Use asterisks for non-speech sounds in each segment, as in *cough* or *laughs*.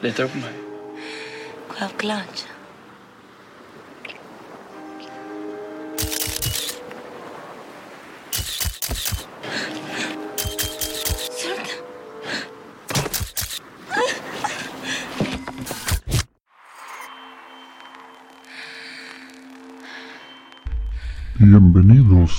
Leta opp meg. Hvor?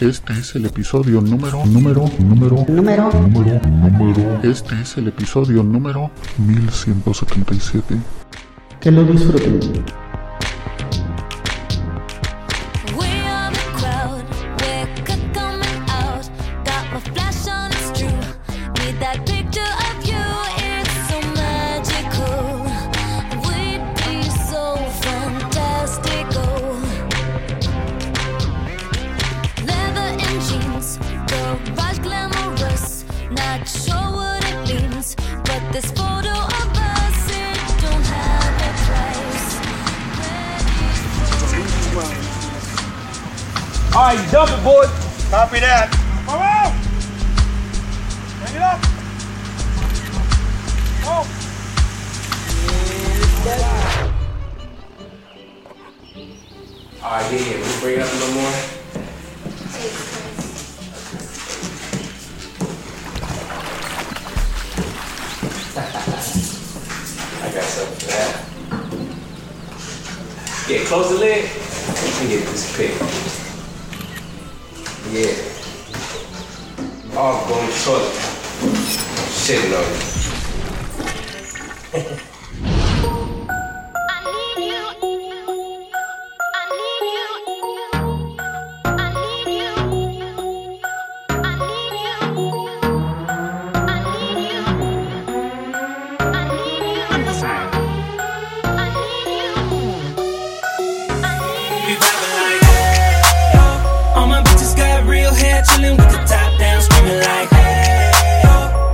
Este es el episodio número, número, número, Número número, número. Este es el episodio número 1177. Que lo disfruten. Copy that. Come on. Bring it up. Go. All right, yeah, yeah. We bring it up a little more. *laughs* I got something for that. Yeah, close the lid. Let me get this pick. Yeah. Oh, going short. Shitting on. With the top down, screaming like, hey.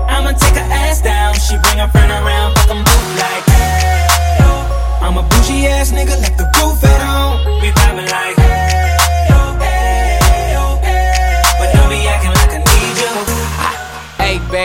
I'ma take her ass down, she bring her friend around, fuck 'em both like, hey. I'm a bougie ass nigga, left the roof at home. We vibing like, hey,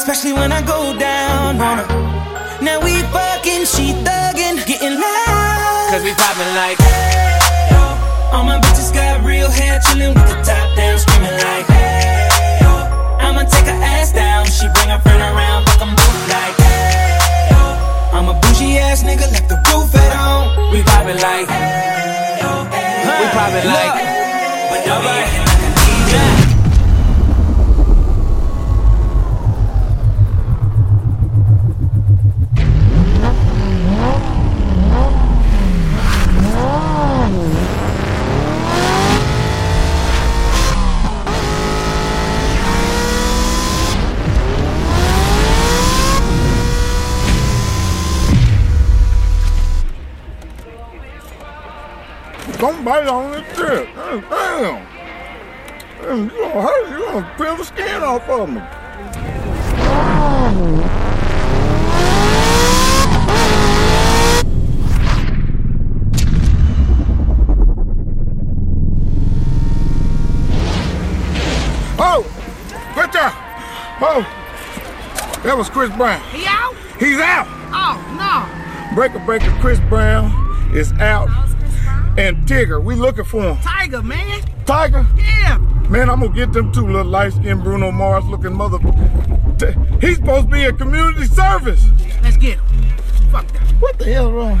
Especially when I go down on her. Now we fucking, she thuggin', getting loud. Cause we poppin' like. hey, Yo, all my bitches got real hair, chillin' with the top down, screaming like, hey, yo. I'ma take her ass down, she bring her friend around, fuck 'em both like, hey, yo. I'm a bougie ass nigga, left the roof at home. We poppin' like. Hey, yo, hey. We poppin' like. hey, But don't be acting like I need ya. Somebody on this trip. Damn. Damn. Damn, You gonna hurt. You gonna peel the skin off of me. Oh, good job. Oh, that was Chris Brown. He out? He's out. Oh, no. Breaker Breaker Chris Brown is out. And Tigger, we looking for him. Tiger, man. Tiger? Yeah. Man, I'm gonna get them two little light-skinned Bruno Mars looking mother. He's supposed to be at community service. Let's get him. Fuck that. What the hell wrong?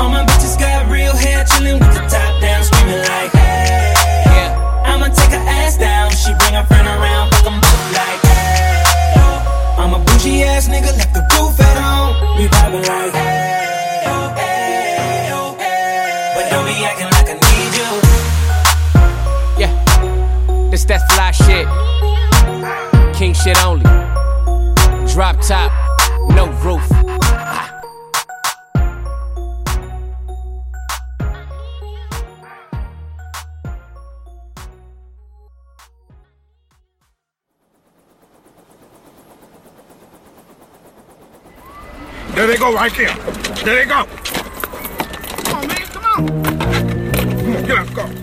all my bitches got real hair, chillin' with the top down, screaming like, hey. yeah. I'ma take her ass down. She bring her friend around, fuck 'em both like, hey. I'm a bougie ass nigga, left the roof at home. We vibing like, hey, oh, hey, oh, hey. But don't be acting like I need you. Yeah, this that fly shit. King shit only. Drop top, no roof. Go right there. There they go. Come on, man. Come on. Come on, get out the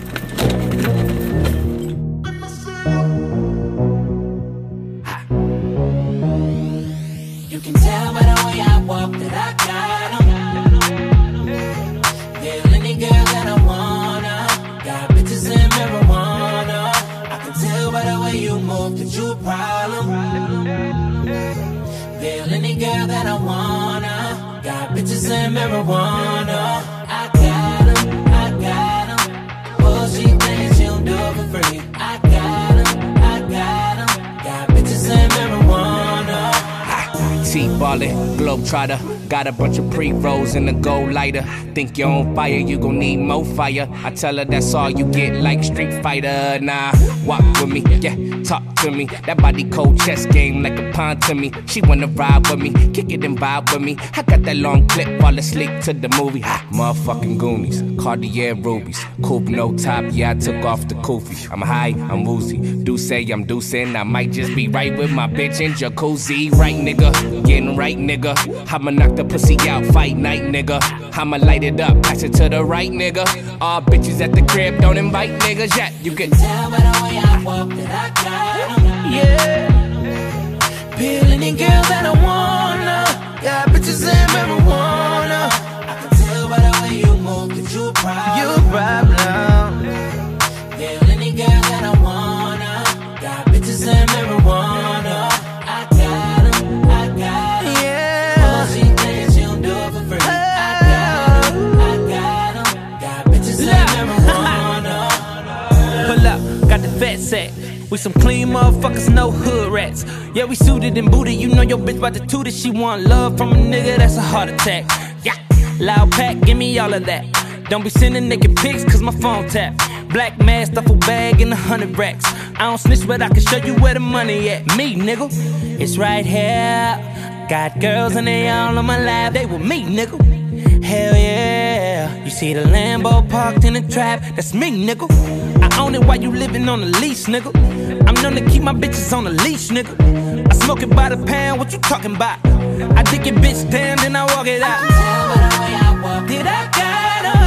Got a bunch of pre rolls in a gold lighter. Think you're on fire, you gon' need more fire. I tell her that's all you get, like Street Fighter. Nah, walk with me, yeah, talk to me. That body cold chess game like a pawn to me. She wanna ride with me, kick it and vibe with me. I got that long clip, fall asleep to the movie. Ha, motherfucking Goonies, Cartier rubies, coupe no top. Yeah, I took off the kufi. I'm high, I'm woozy. Do say I'm deucing. I might just be right with my bitch in jacuzzi. Right, nigga, getting right, nigga. I'ma knock the pussy out, fight night, nigga. I'ma light it up, pass it to the right, nigga. All bitches at the crib, don't invite niggas yet. You can tell by the way I walk that I got. Yeah. Any girl that I wanna. Got bitches and marijuana. I can tell by the way you you problem. You problem. Some clean motherfuckers, no hood rats. Yeah, we suited and booted. You know your bitch about to toot it. She want love from a nigga, that's a heart attack. Yeah, loud pack, give me all of that. Don't be sending naked pics, cause my phone tap. Black mask, duffel bag, and a hundred racks. I don't snitch, but I can show you where the money at. Me, nigga, it's right here. Got girls and they all on my lap, they with me, nigga. Hell yeah. You see the Lambo parked in the trap, that's me, nigga. I own it while you living on the lease, nigga. I'm known to keep my bitches on the leash, nigga. I smoke it by the pound, what you talking about? I dick your bitch down, then I walk it out. Did I got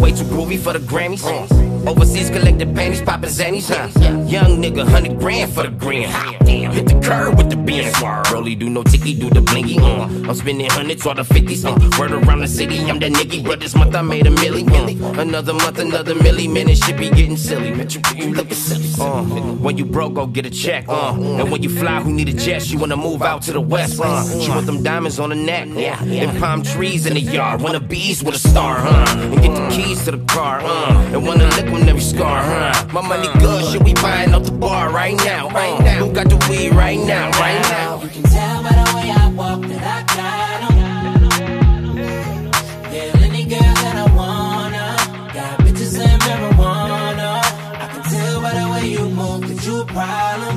way too groovy for the Grammys. Overseas collected panties, poppin' zannies, huh? Young nigga, hundred grand for the green. Hit the curb with the Benz. Rolly do no ticky, do the blinky. Uh. I'm spending hundreds or the fifties. Uh. Word around the city, I'm that nigga. But this month I made a milli, milli. Another month, another milli. Man, this shit be getting silly. Man, you, you looking silly. Uh. When you broke, go get a check. Uh. And when you fly, who need a jet? You wanna move out to the west. Uh. She want them diamonds on the neck. Yeah. And palm trees in the yard. Wanna bees with a star, huh? And get the keys to the car, uh. And wanna lick on every scar, huh? My money good, shit we buying off the bar right now. Uh. Who got the weed right now, right now? You can tell by the way I walk that I got. Yeah, any girl that I wanna. Got bitches and marijuana. I can tell by the way you move that you a problem.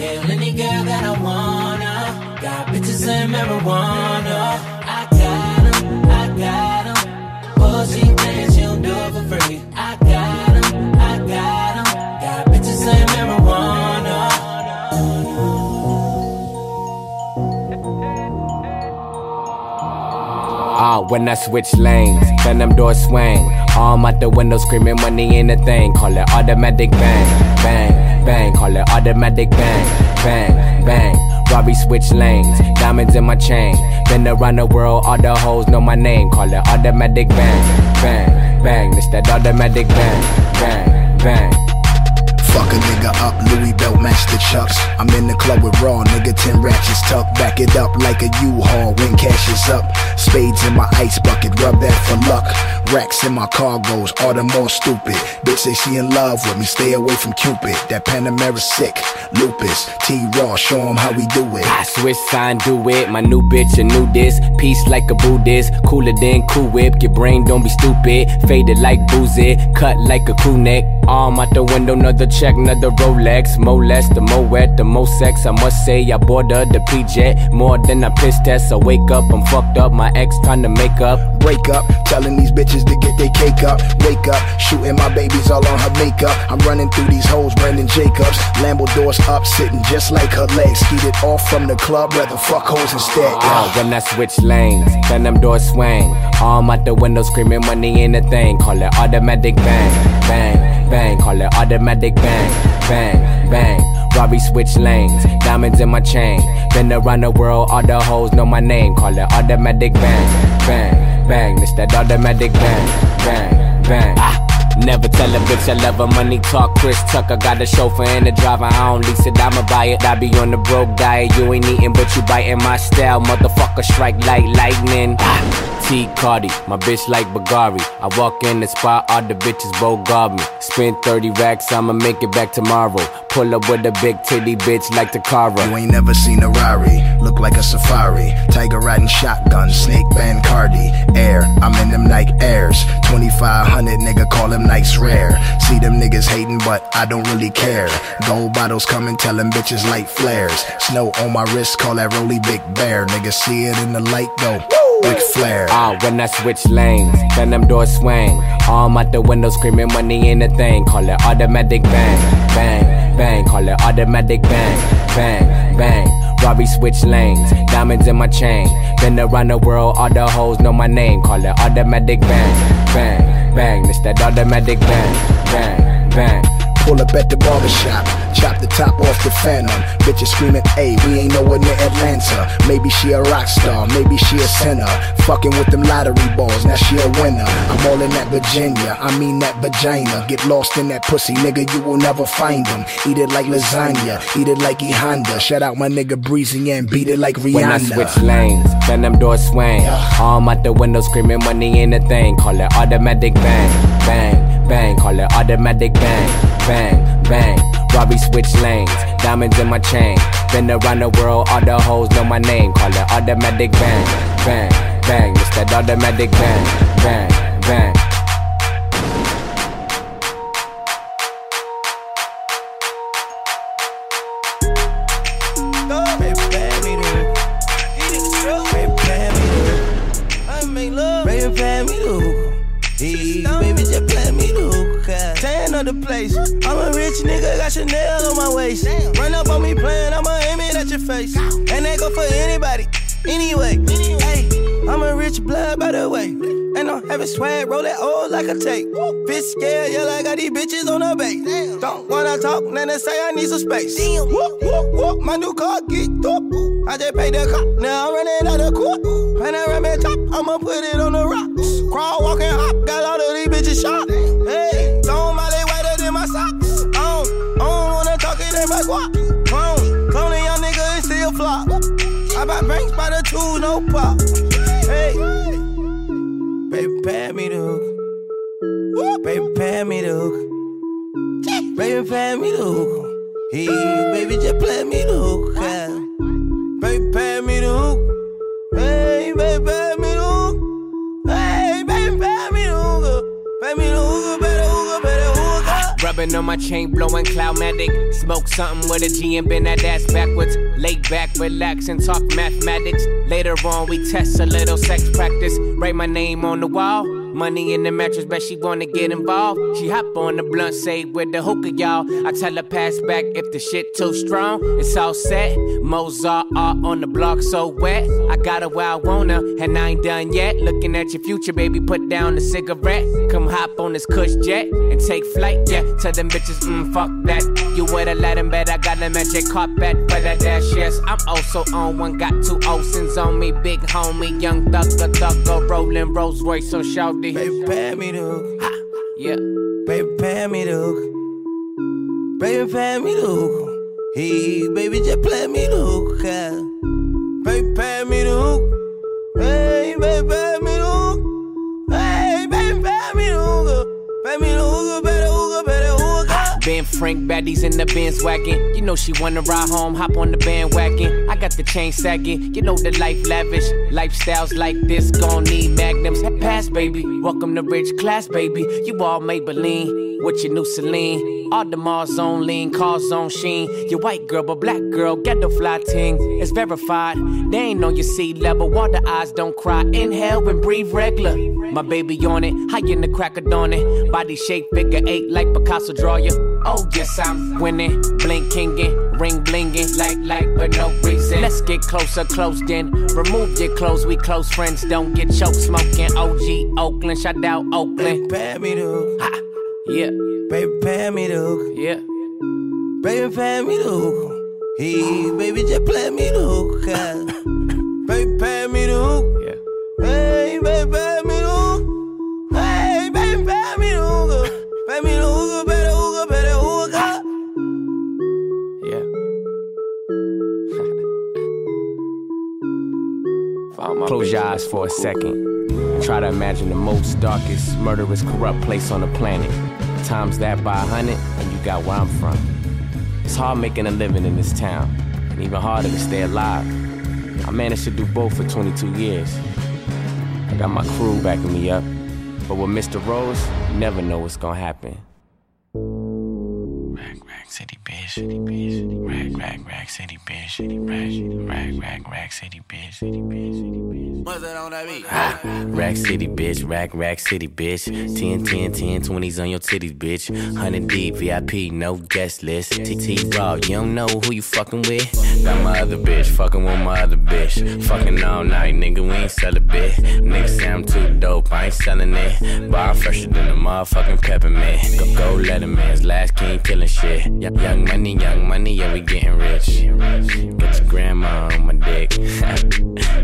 Yeah, any girl that I wanna. Got bitches and marijuana. Ah, when I switch lanes, then them doors swing. Arm out the window screaming money ain't a thing. Call it automatic bang, bang, bang. Call it automatic bang, bang, bang. Robbie switch lanes, diamonds in my chain. Been around the world, all the hoes know my name. Call it automatic bang, bang, bang. It's that automatic bang, bang, bang. Fuck a nigga up, Louis belt match the chucks. I'm in the club with raw, nigga, 10 ratchets tucked. Back it up like a U-Haul when cash is up. Spades in my ice bucket, rub that for luck. Racks in my cargoes, all the more stupid. Bitch say she in love with me, stay away from Cupid. That Panamera sick, lupus. T-Raw, show 'em how we do it. I switch sign, do it. My new bitch, a new this. Peace like a Buddhist. Cooler than Cool Whip. Your brain don't be stupid. Faded like boozy. Cut like a crew neck. Arm out the window, another check, another Rolex. More less, the more wet, the more sex. I must say, I bought her the PJ. More than a piss test. I wake up, I'm fucked up. My ex trying to make up. Break up, telling these bitches to get their cake up. Wake up, shooting my babies all on her makeup. I'm running through these hoes, Brandon Jacobs. Lambo doors up, sitting just like her legs. Skeeted off from the club, rather fuck hoes instead. Ah, when I switch lanes, then them doors swing. Arm out the window screaming money in the thing. Call it automatic bang, bang, bang. Call it automatic bang, bang, bang. Robbie switch lanes, diamonds in my chain. Been around the world, all the hoes know my name. Call it automatic bang, bang, bang. It's that automatic bang, bang, bang. Ah. Never tell a bitch I love her. Money talk, Chris Tucker. Got a chauffeur and a driver. I don't lease it, I'ma buy it. I be on the broke diet. You ain't eating, but you biting my style. Motherfucker, strike like lightning. T Cardi, my bitch like Bagari. I walk in the spot, all the bitches both guard me. Spend 30 racks, I'ma make it back tomorrow. Pull up with a big titty bitch like the Cara. You ain't never seen a Rari, look like a safari. Tiger riding shotgun, snake band Cardi. Air, I'm in them Nike Airs. 2500, nigga, call them nights rare. See them niggas hating, but I don't really care. Gold bottles coming, tell them bitches light flares. Snow on my wrist, call that Rolly Big Bear. Nigga, see it in the light, go. Ric Flair. Ah, when I switch lanes, then them doors swing. Arm out the window screaming money in a thing. Call it automatic bang, bang, bang. Call it automatic bang, bang, bang. Robbie switch lanes, diamonds in my chain. Been around the world, all the hoes know my name. Call it automatic bang, bang, bang. It's that automatic bang, bang, bang. Pull up at the barbershop, chop the top off the phantom. Bitches screaming, hey, we ain't nowhere near Atlanta. Maybe she a rock star, maybe she a sinner. Fucking with them lottery balls, now she a winner. I'm all in that Virginia, I mean that vagina. Get lost in that pussy, nigga, you will never find them. Eat it like lasagna, eat it like E Honda. Shout out my nigga Breezy and beat it like Rihanna. When I switch lanes, then them doors swing. Arm out the window screaming money ain't a thing. Call it automatic bang, bang, bang. Call it automatic bang, bang, bang. Robbie switch lanes, diamonds in my chain. Been around the world, all the hoes know my name. Call it automatic bang, bang, bang. It's that automatic bang, bang, bang. Place. I'm a rich nigga, got Chanel on my waist. Run up on me playing, I'ma aim it at your face. And they go for anybody, anyway. Hey, I'm a rich blood by the way. And Damn, having swag, roll that old like a tape. Bitch scared, yeah, I got these bitches on the base. Don't wanna talk, then they say I need some space. Whoop, whoop, whoop, my new car geeked up. I just paid the cop, now I'm running out of court. Panoramic top, I'ma put it on the rocks. Crawl, walk, and hop, got all of these bitches shot. Two, no pop. Hey, baby, pay me the hook. Baby, pay me the hook. Baby, pay me the hook. Hey, baby, just play me the hook. yeah. Baby, pay me the hook. Hey, baby, pay me the hook. Hey, baby, pay me the hook. Pay me the hook, Rubbing on my chain, blowing cloudmatic. Smoke something with a G and bend that ass backwards. Lay back, relax, and talk mathematics. Later on, we test a little sex practice. Write my name on the wall. Money in the mattress, bet she wanna get involved. She hop on the blunt, say with the hookah, y'all. I tell her pass back if the shit too strong. It's all set. Mozart art on the block, so wet. I got her where I wanna, and I ain't done yet. Looking at your future, baby, put down the cigarette. Come hop on this cush jet and take flight, yeah. Tell them bitches, mm, fuck that. You would've let him bet I got a magic carpet for that dash, yes. I'm also on one, got two Olsen's on me. Big homie, young thugger, thugger, rolling Rolls Royce on Shawty. Baby, pay me the hook. Yeah. Baby, pay me the hook. Baby, pay me the hook. Hey, baby, just play me the hook. yeah. Baby, pay me the hook. Hey, baby, pay me the hook. Hey, baby, pay me the hook. Pay me the hook, better hook, better hook. Ben Frank baddies in the Benz wagon. You know she wanna ride home, hop on the bandwagon. I got the chain sagging. You know the life lavish. Lifestyles like this gon' need magnums. Pass, baby. Welcome to rich class, baby. You all Maybelline with your new Celine. All the Mars on lean, cars on sheen. Your white girl, but black girl, get the fly ting. It's verified. They ain't on your sea level. Water eyes don't cry. Inhale and breathe regular. My baby on it, high in the crack of dawn it. Body shape figure eight like Picasso draw you. Oh yes, I'm winning, blinking, ring blinging, like like but no reason. Let's get closer, close then. Remove your clothes, we close friends. Don't get choked smoking. OG Oakland, shout out Oakland. Pay me the. Ha, yeah, Baby, pay me the hook. yeah. Baby, pay me the hook. Hey, baby, just play me the hook. yeah. *laughs* baby, pay me the hook. Yeah. Hey, baby, pay me the hook. Hey, baby, pay me the hook. Pay me the hook, better hook, better hook. Yeah. *laughs* Close your eyes for a second. Try to imagine the most darkest, murderous, corrupt place on the planet. Times that by a hundred, and you got where I'm from. It's hard making a living in this town, and even harder to stay alive. I managed to do both for 22 years. I got my crew backing me up, but with Mr. Rose, you never know what's gonna happen. Rag, rag, city, bitch, city, bitch, rag, rag, rag, city, bitch, city, rag, rag, rag, rag, city, bitch, ah, city, bitch, city, bitch. What's that on that beat? Rack City, bitch. Rack, rack city, bitch. 10, 10, 10, 20s on your titties, bitch. 100 deep, VIP, no guest list. TT Raw, you don't know who you fucking with. Got my other bitch, fucking with my other bitch. Fucking all night, nigga, we ain't sell a bit. Nigga say I'm too dope, I ain't selling it. Bar fresher than a motherfucking peppermint. Go, go Letterman's last king killing shit. Young, young money, young money, yeah, we getting rich. Got your grandma on my dick. *laughs*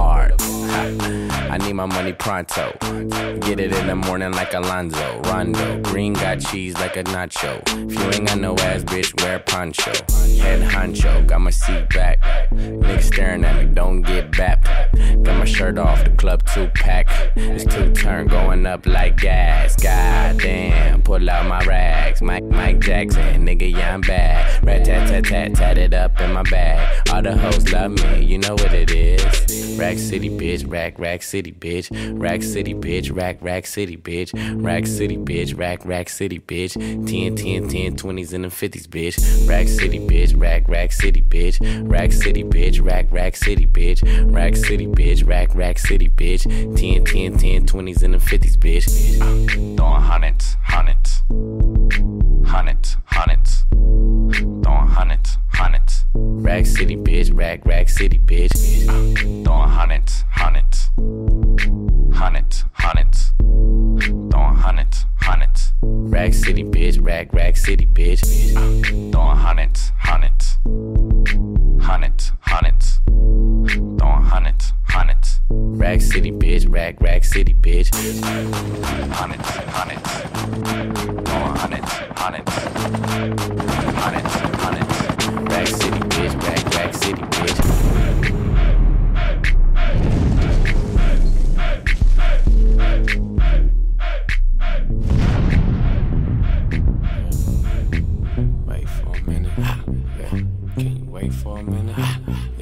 *laughs* I need my money pronto. Get it in the morning like Alonzo. Rondo. Green got cheese like a nacho. If you ain't got no ass, bitch, wear a poncho. Head honcho, got my seat back. Niggas staring at me, don't get back. Got my shirt off, the club two pack. It's two turn going up like gas. Goddamn, pull out my rags. Mike, Mike Jackson, nigga, yeah, I'm bad. Rat tat tat tat, tat it up in my bag. All the hoes love me, you know what it is. Rack City, bitch, rack, rack city, bitch. Rack City, bitch, rack, rack city, bitch. Rack City, bitch, rack, rack city, bitch. 10, 10, 10, 20s and the 50s, bitch. Rack City, bitch, rack, rack city, bitch. Rack City, bitch, rack, rack city, bitch. Rack City, bitch, rack, rack city, bitch. 10, 10, 10, 20s and the 50s, bitch. Throwing hundreds, hundreds. Hundreds, hundreds. Throwing hundreds. Rack City, bitch, rack, rack city, bitch. Throwing hundreds, hundreds. Hundreds, hundreds. Throwing hundreds, hundreds. Rack City, bitch, rack, rack city, bitch. Throwing hundreds, hundreds. Hundreds, hundreds. Throwing hundreds, hundreds. Rack City, bitch, rack, rack city, bitch. Hundreds, hundreds. Throwing hundreds, hundreds. Hundreds.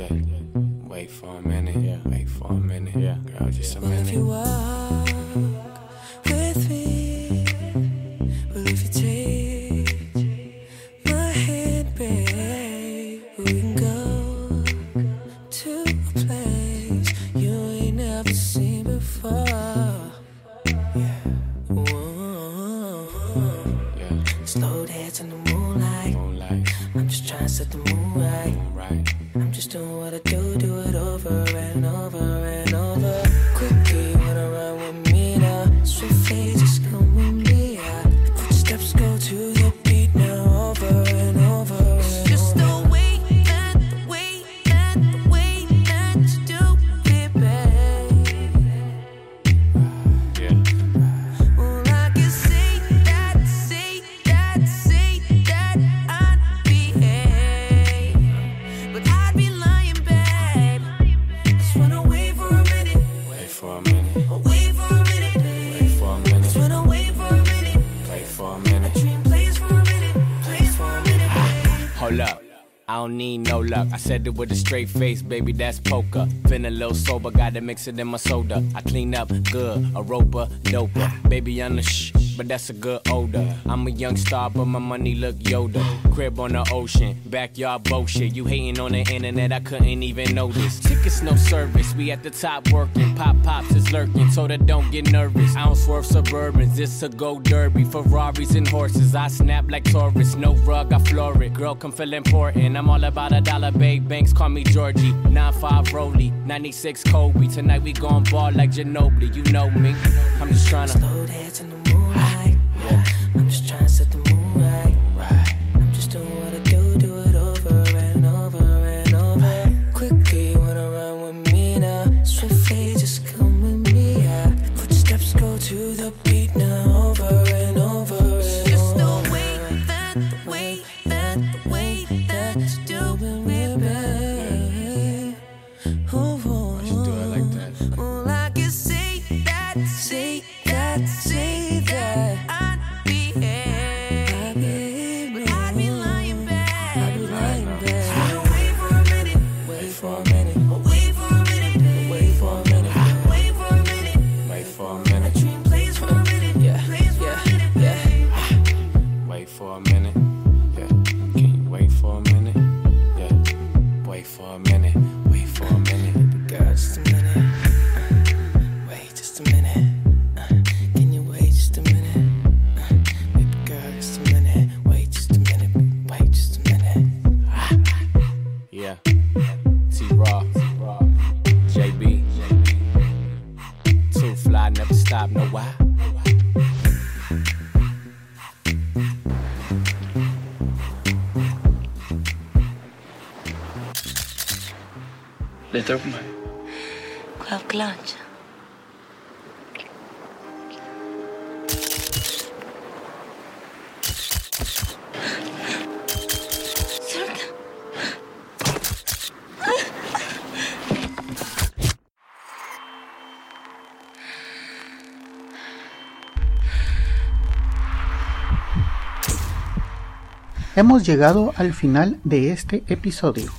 Wait for a minute. Yeah. Wait for a minute. Yeah. Girl, just a minute. Said it with a straight face, baby, that's poker. Feeling a little sober, gotta mix it in my soda. I clean up good, a roper, doper. Baby, I'm the shh, but that's a good odor. I'm a young star, but my money look Yoda. Crib on the ocean, backyard bullshit. You hating on the internet, I couldn't even notice. Tickets, no service, we at the top working. Pop pops is lurking, so that don't get nervous. I don't swerve suburbans, it's a go derby. Ferraris and horses, I snap like Taurus. No rug, I floor it. Girl, come feel important. I'm all about a dollar, babe. Banks call me Georgie. 9-5 Rolly, 96 Kobe. Tonight we gon' ball like Ginobili, you know me. I'm just tryna Slow Lite på mig? Självklart. Hemos llegado al final de este episodio.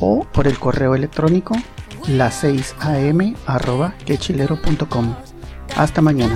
o por el correo electrónico la 6am.quechilero.com. Hasta mañana.